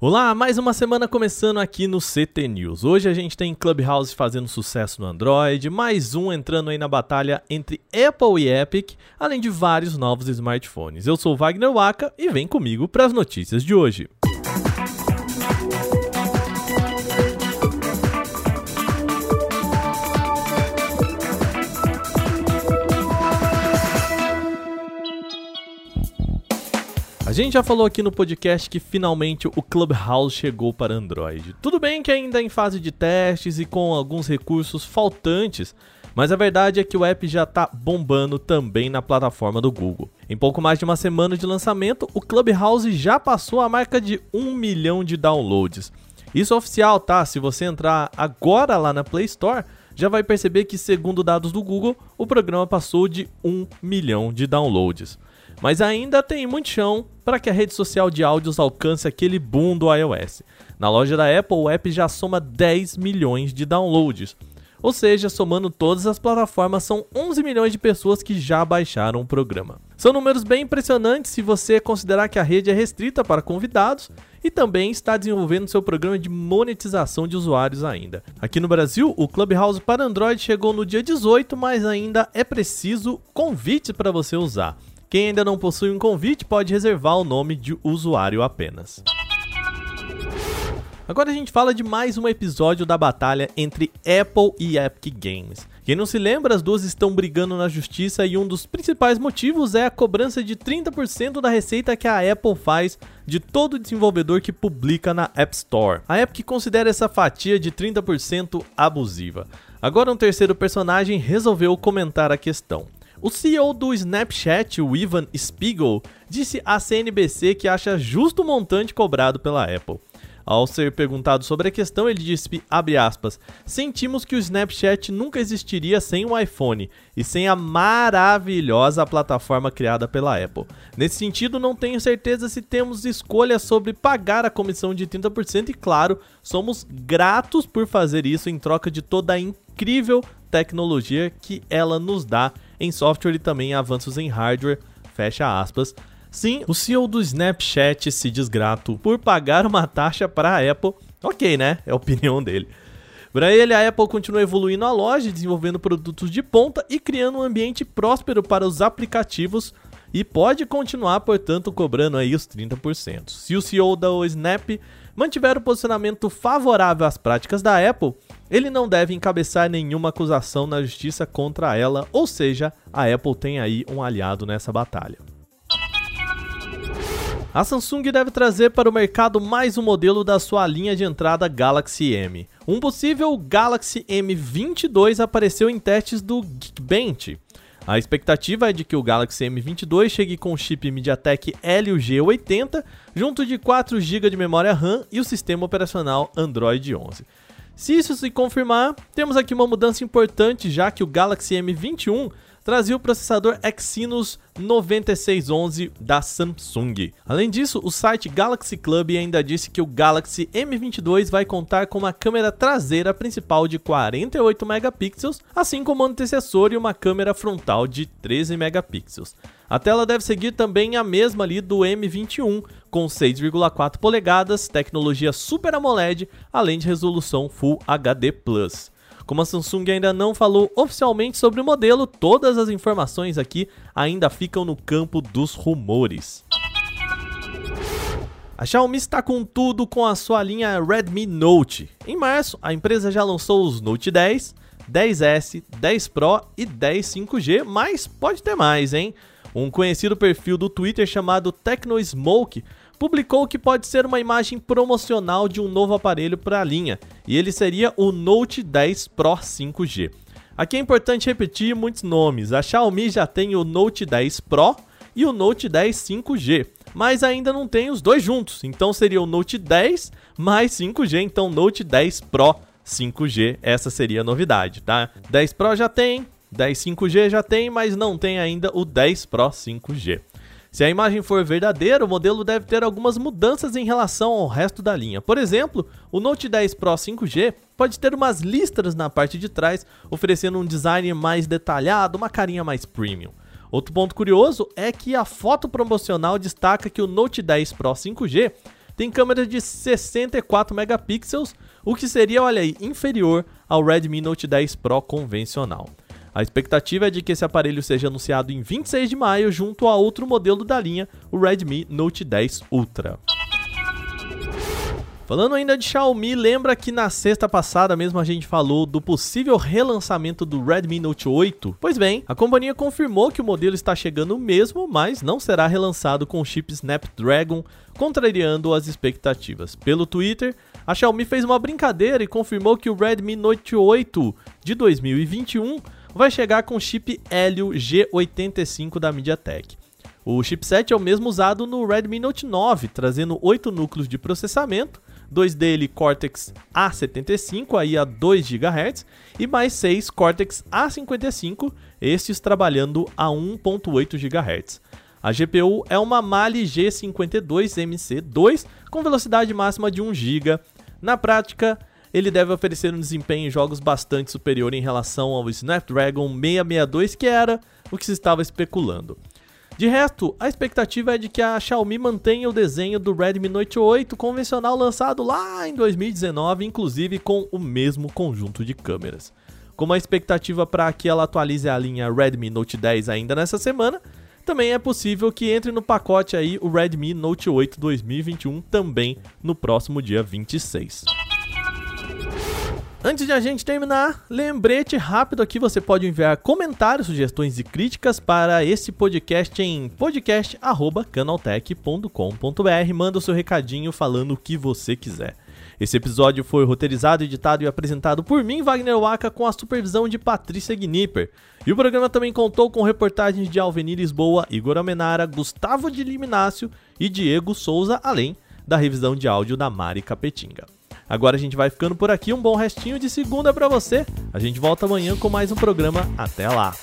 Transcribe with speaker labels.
Speaker 1: Olá, mais uma semana começando aqui no CT News. Hoje a gente tem Clubhouse fazendo sucesso no Android, mais um entrando aí na batalha entre Apple e Epic, além de vários novos smartphones. Eu sou Wagner Waka e vem comigo para as notícias de hoje. A gente já falou aqui no podcast que finalmente o Clubhouse chegou para Android. Tudo bem que ainda é em fase de testes e com alguns recursos faltantes, mas a verdade é que o app já está bombando também na plataforma do Google. Em pouco mais de uma semana de lançamento, o Clubhouse já passou a marca de 1 milhão de downloads. Isso é oficial, tá? Se você entrar agora lá na Play Store, já vai perceber que, segundo dados do Google, o programa passou de 1 milhão de downloads. Mas ainda tem muito chão para que a rede social de áudios alcance aquele boom do iOS. Na loja da Apple, o app já soma 10 milhões de downloads. Ou seja, somando todas as plataformas, são 11 milhões de pessoas que já baixaram o programa. São números bem impressionantes se você considerar que a rede é restrita para convidados e também está desenvolvendo seu programa de monetização de usuários ainda. Aqui no Brasil, o Clubhouse para Android chegou no dia 18, mas ainda é preciso convite para você usar. Quem ainda não possui um convite pode reservar o nome de usuário apenas. Agora a gente fala de mais um episódio da batalha entre Apple e Epic Games. Quem não se lembra, as duas estão brigando na justiça e um dos principais motivos é a cobrança de 30% da receita que a Apple faz de todo desenvolvedor que publica na App Store. A Epic considera essa fatia de 30% abusiva. Agora um terceiro personagem resolveu comentar a questão. O CEO do Snapchat, o Ivan Spiegel, disse à CNBC que acha justo o montante cobrado pela Apple. Ao ser perguntado sobre a questão, ele disse, aspas, sentimos que o Snapchat nunca existiria sem o iPhone e sem a maravilhosa plataforma criada pela Apple. Nesse sentido, não tenho certeza se temos escolha sobre pagar a comissão de 30% e, claro, somos gratos por fazer isso em troca de toda a incrível tecnologia que ela nos dá em software e também avanços em hardware, fecha aspas. Sim, o CEO do Snapchat se diz grato por pagar uma taxa para a Apple. Ok, né? É a opinião dele. Para ele, a Apple continua evoluindo a loja, desenvolvendo produtos de ponta e criando um ambiente próspero para os aplicativos e pode continuar, portanto, cobrando aí os 30%. Se o CEO da Snap mantiver o posicionamento favorável às práticas da Apple, ele não deve encabeçar nenhuma acusação na justiça contra ela, ou seja, a Apple tem aí um aliado nessa batalha. A Samsung deve trazer para o mercado mais um modelo da sua linha de entrada Galaxy M. Um possível Galaxy M22 apareceu em testes do Geekbench. A expectativa é de que o Galaxy M22 chegue com o chip MediaTek Helio G80, junto de 4 GB de memória RAM e o sistema operacional Android 11. Se isso se confirmar, temos aqui uma mudança importante, já que o Galaxy M21 trazia o processador Exynos 9611 da Samsung. Além disso, o site Galaxy Club ainda disse que o Galaxy M22 vai contar com uma câmera traseira principal de 48 megapixels, assim como o antecessor e uma câmera frontal de 13 megapixels. A tela deve seguir também a mesma ali do M21, com 6,4 polegadas, tecnologia Super AMOLED, além de resolução Full HD+. Como a Samsung ainda não falou oficialmente sobre o modelo, todas as informações aqui ainda ficam no campo dos rumores. A Xiaomi está com tudo com a sua linha Redmi Note. Em março, a empresa já lançou os Note 10, 10S, 10 Pro e 10 5G, mas pode ter mais, hein? Um conhecido perfil do Twitter chamado TechnoSmoke publicou que pode ser uma imagem promocional de um novo aparelho para a linha, e ele seria o Note 10 Pro 5G. Aqui é importante repetir muitos nomes. A Xiaomi já tem o Note 10 Pro e o Note 10 5G, mas ainda não tem os dois juntos. Então seria o Note 10 mais 5G, então Note 10 Pro 5G. Essa seria a novidade, tá? 10 Pro já tem, 10 5G já tem, mas não tem ainda o 10 Pro 5G. Se a imagem for verdadeira, o modelo deve ter algumas mudanças em relação ao resto da linha. Por exemplo, o Note 10 Pro 5G pode ter umas listras na parte de trás, oferecendo um design mais detalhado, uma carinha mais premium. Outro ponto curioso é que a foto promocional destaca que o Note 10 Pro 5G tem câmera de 64 megapixels, o que seria, olha aí, inferior ao Redmi Note 10 Pro convencional. A expectativa é de que esse aparelho seja anunciado em 26 de maio junto a outro modelo da linha, o Redmi Note 10 Ultra. Falando ainda de Xiaomi, lembra que na sexta passada mesmo a gente falou do possível relançamento do Redmi Note 8? Pois bem, a companhia confirmou que o modelo está chegando mesmo, mas não será relançado com o chip Snapdragon, contrariando as expectativas. Pelo Twitter, a Xiaomi fez uma brincadeira e confirmou que o Redmi Note 8 de 2021 vai chegar com o chip Helio G85 da MediaTek. O chipset é o mesmo usado no Redmi Note 9, trazendo 8 núcleos de processamento, dois dele Cortex A75 aí a 2 GHz e mais 6 Cortex A55, estes trabalhando a 1.8 GHz. A GPU é uma Mali G52MC2 com velocidade máxima de 1 GB. Na prática, ele deve oferecer um desempenho em jogos bastante superior em relação ao Snapdragon 662, que era o que se estava especulando. De resto, a expectativa é de que a Xiaomi mantenha o desenho do Redmi Note 8 convencional lançado lá em 2019, inclusive com o mesmo conjunto de câmeras. Como a expectativa para que ela atualize a linha Redmi Note 10 ainda nessa semana, também é possível que entre no pacote aí o Redmi Note 8 2021 também no próximo dia 26. Antes de a gente terminar, lembrete rápido aqui, você pode enviar comentários, sugestões e críticas para esse podcast em podcast@canaltech.com.br. Manda o seu recadinho falando o que você quiser. Esse episódio foi roteirizado, editado e apresentado por mim, Wagner Waka, com a supervisão de Patrícia Gnipper. E o programa também contou com reportagens de Alvenir Lisboa, Igor Amenara, Gustavo de Liminácio e Diego Souza, além da revisão de áudio da Mari Capetinga. Agora a gente vai ficando por aqui. Um bom restinho de segunda para você. A gente volta amanhã com mais um programa. Até lá!